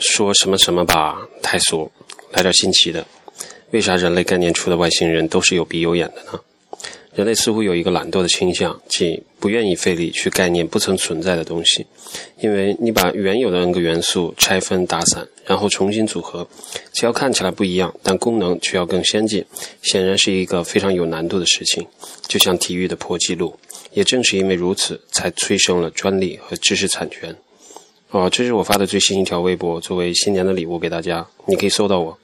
说什么什么吧，太俗，来点新奇的。为啥人类概念出的外星人都是有鼻有眼的呢？人类似乎有一个懒惰的倾向，即不愿意费力去概念不曾存在的东西，因为你把原有的 n 个元素拆分打散，然后重新组合，只要看起来不一样，但功能却要更先进，显然是一个非常有难度的事情。就像体育的破纪录，也正是因为如此，才催生了专利和知识产权。哦，这是我发的最新一条微博，作为新年的礼物给大家，你可以搜到我。